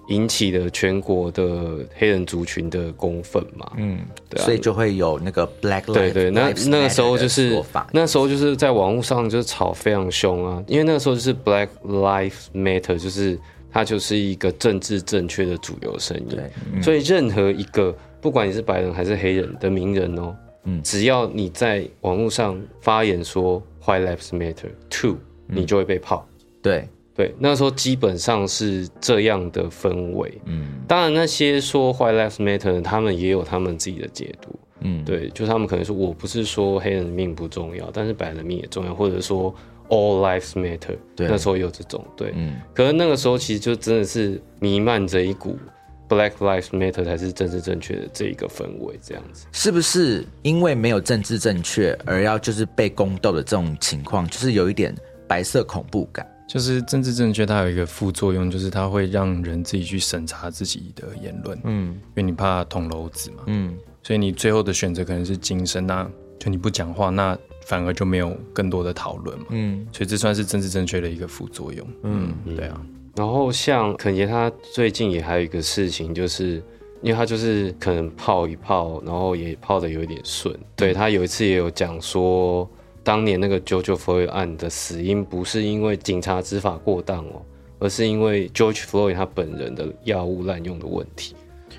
引起了全国的黑人族群的公愤嘛。嗯，对啊，
所以就会有那个 Black Lives
对对，那那个时候就是那时候就是在网络上就是吵非常凶啊，因为那个时候就是 Black Lives Matter，就是它就是一个政治正确的主流声音，
对。
所以任何一个不管你是白人还是黑人的名人哦，
嗯。
只要你在网络上发言说 White Lives Matter Too，你
嗯
就会被泡。
对，
对，那时候基本上是这样的氛围。
嗯
当然，那些说 White Lives Matter 的，他们也有他们自己的解读。
嗯，
对，就他们可能说，我不是说黑人的命不重要，但是白人的命也重要，或者说 All lives matter。
对
那时候也有这种对。
嗯
可能那个时候其实就真的是弥漫着一股 Black lives matter 才是政治正确的这一个氛围，这样子。
是不是因为没有政治正确而要就是被宫斗的这种情况，就是有一点白色恐怖感？
就是政治正确，它有一个副作用，就是它会让人自己去审查自己的言论，
嗯
因为你怕捅娄子嘛，
嗯，
所以你最后的选择可能是晋升，那就你不讲话，那反而就没有更多的讨论嘛，
嗯
所以这算是政治正确的一个副作用。嗯，对啊，
然后像肯爷他最近也还有一个事情，就是因为他就是可能泡一泡，然后也泡的有一点顺。对他有一次也有讲说，当年那个 JoJo Floyd 案的死因不是因为警察执法过当哦，而是因为 George Floyd 他本人的药物滥用的问题。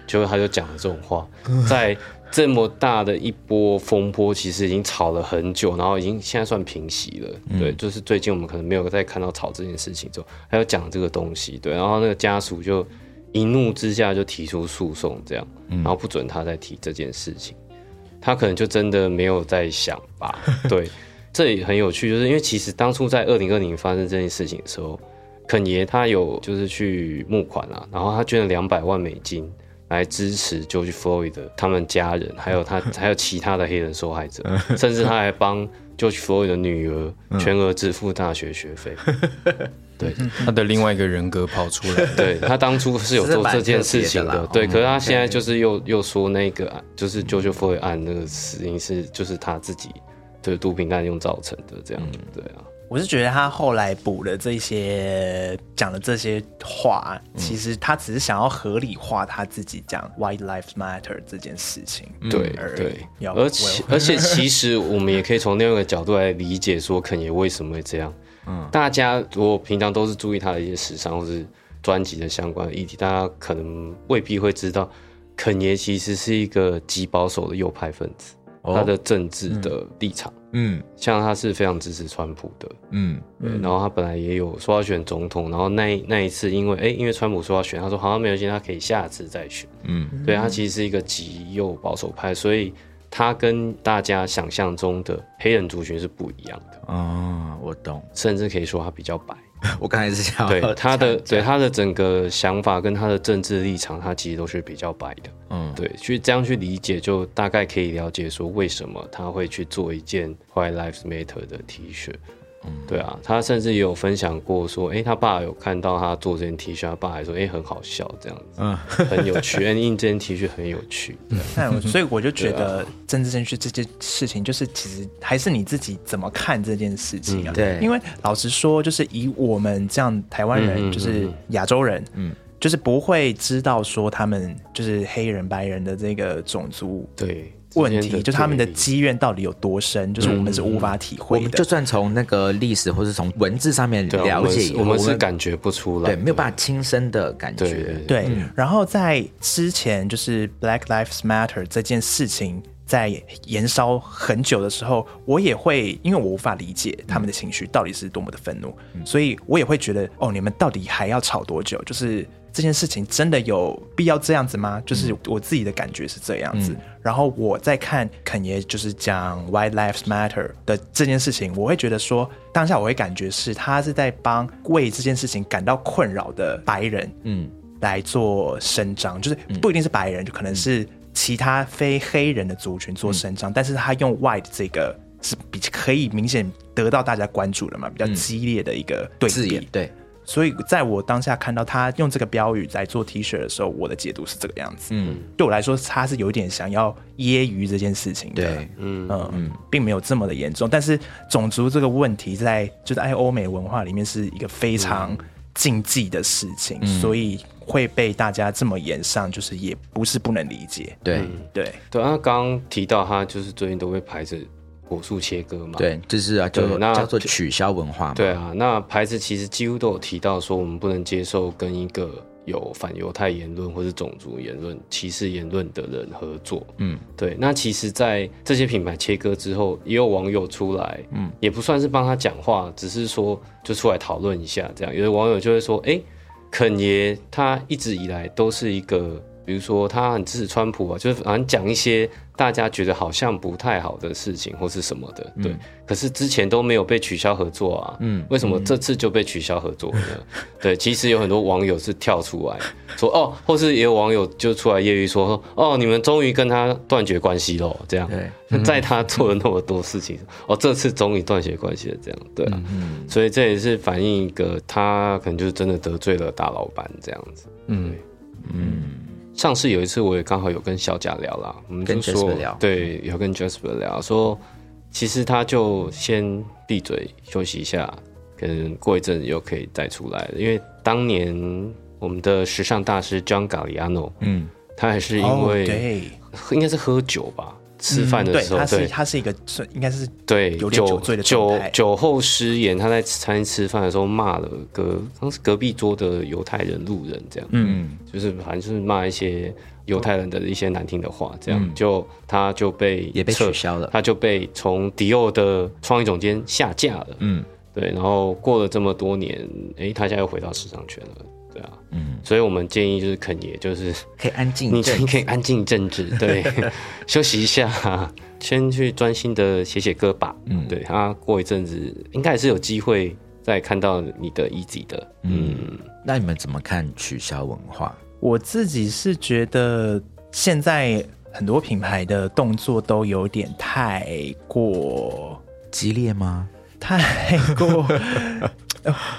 结果他就讲了这种话，在这么大的一波风波，其实已经吵了很久，然后已经现在算平息了。对，就是最近我们可能没有再看到吵这件事情之后，还有讲这个东西。对，然后那个家属就一怒之下就提出诉讼，这样，然后不准他再提这件事情。他可能就真的没有在想吧。<laughs> 对，这也很有趣，就是因为其实当初在二零二零发生这件事情的时候，肯爷他有就是去募款啊，然后他捐了两百万美金来支持 George Floyd 的他们家人，还有他 <laughs> 还有其他的黑人受害者，<laughs> 甚至他还帮 George Floyd 的女儿全额支付大学学费。<laughs> 对，
他的另外一个人格跑出来，
对他当初是有做这件事情的，对。
嗯
可是他现在就是又又说那个案，就是 JoJo Floyd 案那个死因是就是他自己的毒品滥用造成的，这样，对啊。
我是觉得他后来补的这些讲的这些话，其实他只是想要合理化他自己讲 “White Lives Matter” 这件事情。
对对，
要
而且而且其实我们也可以从另外一个角度来理解说肯爷为什么会这样。嗯，大家如果平常都是注意他的一些时尚或是专辑的相关的议题，大家可能未必会知道，肯爷其实是一个极保守的右派分子，他的政治的立场，
嗯。
像他是非常支持川普的，
嗯。
对，然后他本来也有说要选总统，然后那那一次因为哎，因为川普说要选，他说好像没关系，他可以下次再选。
嗯。
对他其实是一个极右保守派，所以他跟大家想象中的黑人族群是不一样的，
哦，我懂。
甚至可以说他比较白。<laughs>
我刚才是想
对他的对他的整个想法跟他的政治立场，他其实都是比较白的。
嗯
对，去这样去理解，就大概可以了解说为什么他会去做一件 White Lives Matter 的 T 恤。对啊，他甚至也有分享过说，哎、他爸有看到他做这件 T 恤，他爸还说，哎、很好笑，这样子，
嗯。
很有趣，哎，印这件 T 恤很有趣。<laughs>
那我所以我就觉得政治正确这件事情，就是其实还是你自己怎么看这件事情啊。
嗯
对。
因为老实说，就是以我们这样台湾人，
嗯嗯。
就是亚洲人，嗯，就是不会知道说他们就是黑人、白人的这个种族
对
问题，就是他们的积怨到底有多深，就是我们是无法体会的。
们就算从那个历史或是从文字上面了解，
我们是感觉不出来，
对没有办法亲身的感觉。
对
然后在之前就是 Black Lives Matter 这件事情在延烧很久的时候，我也会因为我无法理解他们的情绪到底是多么的愤怒，所以我也会觉得哦，你们到底还要吵多久？就是这件事情真的有必要这样子吗？就是我自己的感觉是这样子。然后我在看肯爷就是讲 White Lives Matter 的这件事情，我会觉得说，当下我会感觉是他是在帮为这件事情感到困扰的白人，
嗯。
来做伸张，就是不一定是白人，就可能是其他非黑人的族群做伸张，但是他用 white 这个是比可以明显得到大家关注的嘛，比较激烈的一个对比。
对，
所以在我当下看到他用这个标语在做 T 恤的时候，我的解读是这个样子。
嗯，
对我来说，他是有点想要揶揄这件事情的。
对，
嗯
嗯嗯，并没有这么的严重。但是种族这个问题在就是在欧美文化里面是一个非常禁忌的事情，所以会被大家这么严上，就是也不是不能理解。
对，
对，
对，他刚刚提到他就是最近都会排着果树切割嘛，
对，就是啊，就
对那
叫做取消文化嘛。
对啊，那牌子其实几乎都有提到说，我们不能接受跟一个有反犹太言论或是种族言论、歧视言论的人合作。
嗯，
对。那其实，在这些品牌切割之后，也有网友出来，嗯，也不算是帮他讲话，只是说就出来讨论一下这样。有的网友就会说，哎，肯爷他一直以来都是一个。比如说，他很支持川普啊，就是反正讲一些大家觉得好像不太好的事情或是什么的，对。可是之前都没有被取消合作啊，嗯，为什么这次就被取消合作呢？对，其实有很多网友是跳出来说哦，或是也有网友就出来揶揄说哦，你们终于跟他断绝关系喽，这样。
对，<laughs>
在他做了那么多事情，哦，这次终于断绝关系了，这样，对啊。所以这也是反映一个他可能就是真的得罪了大老板这样子。
嗯
嗯。上次有一次，我也刚好有跟小贾聊啦，我们就
跟
说
Jasper 聊。
对，有跟 Jasper 聊说，其实他就先闭嘴休息一下，可能过一阵子又可以再出来。因为当年我们的时尚大师 John Galliano，
嗯，
他还是因
哦
为、
对，
应该是喝酒吧，吃饭的，时候，
他是
对。
他是一个是应该是
对，
有点酒醉的
酒酒后失言，他在餐厅吃饭的时候骂了隔当时隔壁桌的犹太人路人，这样，
嗯，
就是反正就是骂一些犹太人的一些难听的话，这样、就他就被
也被
撤
取消了。
他就被从迪奥的创意总监下架了。
嗯，
对，然后过了这么多年，哎，他现在又回到时尚圈了。对啊，
嗯，
所以我们建议就是肯爷，就是
可以安静
你可以安静政治，<laughs> 对，休息一下，先去专心的写写歌吧。
嗯
对他过一阵子应该也是有机会再看到你的 Easy 的。嗯，
那你们怎么看取消文化？
我自己是觉得现在很多品牌的动作都有点太过
激烈吗？
太过，呃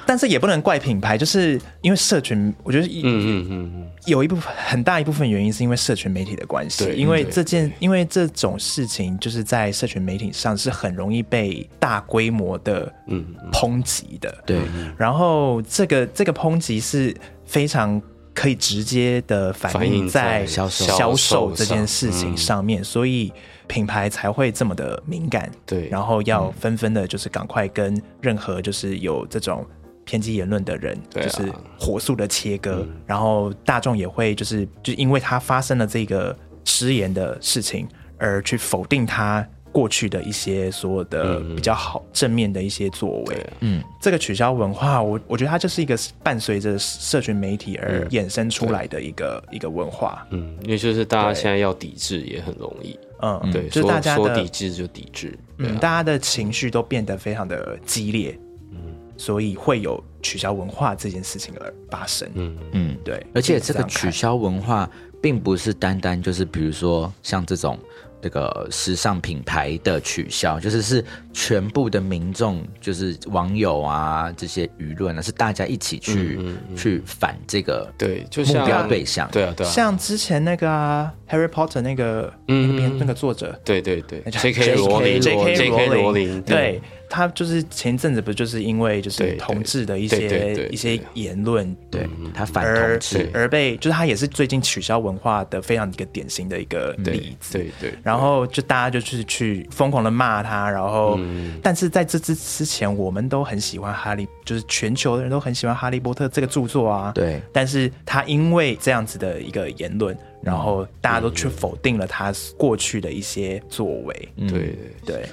但是也不能怪品牌，就是因为社群，我觉得
嗯嗯嗯嗯，
有一部分很大一部分原因是因为社群媒体的关系，因为这件因为这种事情就是在社群媒体上是很容易被大规模的
嗯
抨击的，
对，
然后这个这个抨击是非常可以直接的反
反映
映在
销售
销售这件事情上面，所以品牌才会这么的敏感，
对。
然后要纷纷的就是赶快跟任何就是有这种。偏激言论的人，
对啊。
就是火速的切割，然后大众也会就是就因为他发生了这个失言的事情，而去否定他过去的一些所有的比较好正面的一些作为。
对啊。
嗯，
这个取消文化，我我觉得它就是一个伴随着社群媒体而衍生出来的一个、一个文化。
嗯，因为就是大家
对。
现在要抵制也很容易。
嗯，
对，
就大家说
抵制就抵制。对
嗯，
啊
大家的情绪都变得非常的激烈，嗯，所以会有取消文化这件事情而发生。
嗯
嗯，
对，
而且这个取消文化，并不是单单就是比如说像这种这个时尚品牌的取消，就是是全部的民众，就是网友啊这些舆论啊，是大家一起去、去反这个
对，就
目标对象。
对啊对啊，
像之前那个、啊、Harry Potter 那个
嗯
那边那个作者
对对对，J.K. 罗琳
J.K.
J.K. 罗琳，
对他就是前一阵子不就是因为就是同志的一些
对
一些言论，
对他反
而
同志，
而被就是他也是最近取消文化的非常一个典型的一个例子。
对对，
然后就大家就是去疯狂的骂他，然后，
嗯。
但是在这之之前，我们都很喜欢哈利，就是全球的人都很喜欢哈利波特这个著作啊。
对。
但是他因为这样子的一个言论，然后大家都去否定了他过去的一些作为。
对。对，
对，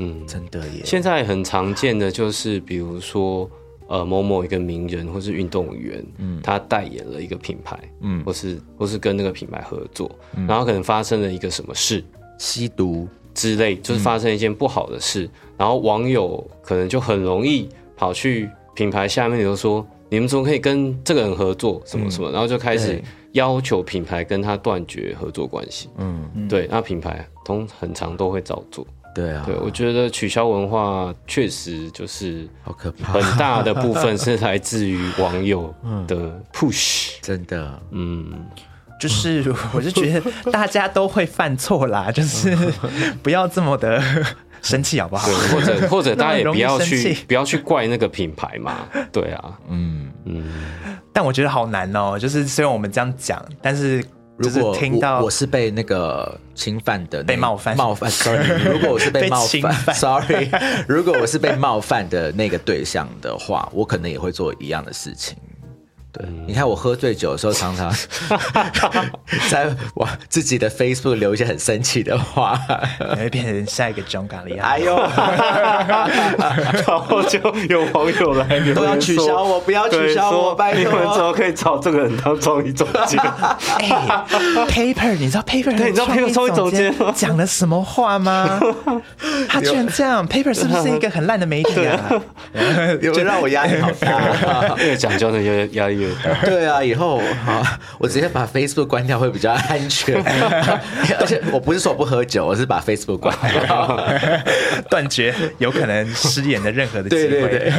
嗯，
真的耶。
现在很常见的就是，比如说，呃，某某一个名人或是运动员，嗯，他代言了一个品牌，
嗯
或是或是跟那个品牌合作，然后可能发生了一个什么事
吸毒，
之类，就是发生一件不好的事，然后网友可能就很容易跑去品牌下面就说，你们怎么可以跟这个人合作？什么什么？然后就开始要求品牌跟他断绝合作关系。嗯，对，那品牌通很常都会照做。
对啊，
对，我觉得取消文化确实就是
好可怕，
很大的部分是来自于网友 <laughs> 的 push。
真的。
嗯，
就是我就觉得大家都会犯错啦，<laughs> 就是 <laughs> 不要这么的生气好不好？
对，或者或者大家也不要去不要去怪那个品牌嘛。对啊，
嗯嗯，
但我觉得好难哦，就是虽然我们这样讲，但是
如果
听到
我我是被那个侵犯的
被冒犯
冒犯，sorry，如果我是被 <laughs>
被
冒犯，<laughs> sorry，如果我是被冒犯的那个对象的话，我可能也会做一样的事情。对，你看我喝醉酒的时候，常常 <laughs> 在我自己的 Facebook 留一些很生气的话。
你会变成下一个 John g a l l i
哎呦，
然后就有网友来留言
都要取消
说
我不要取消我拜托
你们怎么可以找这个人当创意总监？
哎，Paper，你知道 Paper
对你知道 Paper 创意总监
讲了什么话吗？<laughs> 他居然这样，Paper 是不是一个很烂的媒体啊？<laughs>
就让我压力好大。
越讲究的越压力越大。
对啊，以后好，我直接把 Facebook 关掉会比较安全。<laughs> 而且我不是说不喝酒，我是把 Facebook 关掉。<laughs>
断绝有可能失言的任何的机会。
对对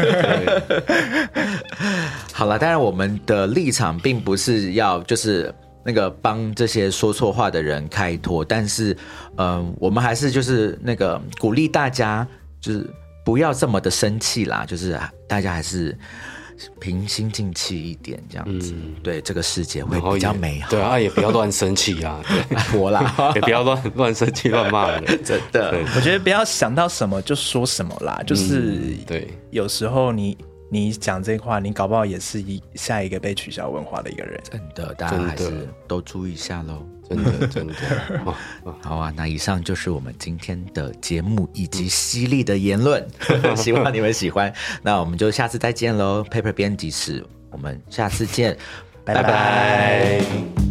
对。<laughs> 好了，当然我们的立场并不是要就是那个帮这些说错话的人开脱，但是嗯、呃我们还是就是那个鼓励大家，就是不要这么的生气啦，就是大家还是。平心静气一点，这样子，对这个世界会比较美好。
对啊，也不要乱生气啊，对，<laughs>
我啦，<laughs>
也不要乱乱生气、乱骂人。<laughs>
真的
我觉得不要想到什么就说什么啦，就是
嗯对
有时候你你讲这话，你搞不好也是一下一个被取消文化的一个人。
真的，大家还是都注意一下喽。
真的 <laughs> 真的，<laughs>
好啊，那以上就是我们今天的节目以及犀利的言论，<laughs> 希望你们喜欢。那我们就下次再见喽，Paper 编辑室，我们下次见，
拜。
拜拜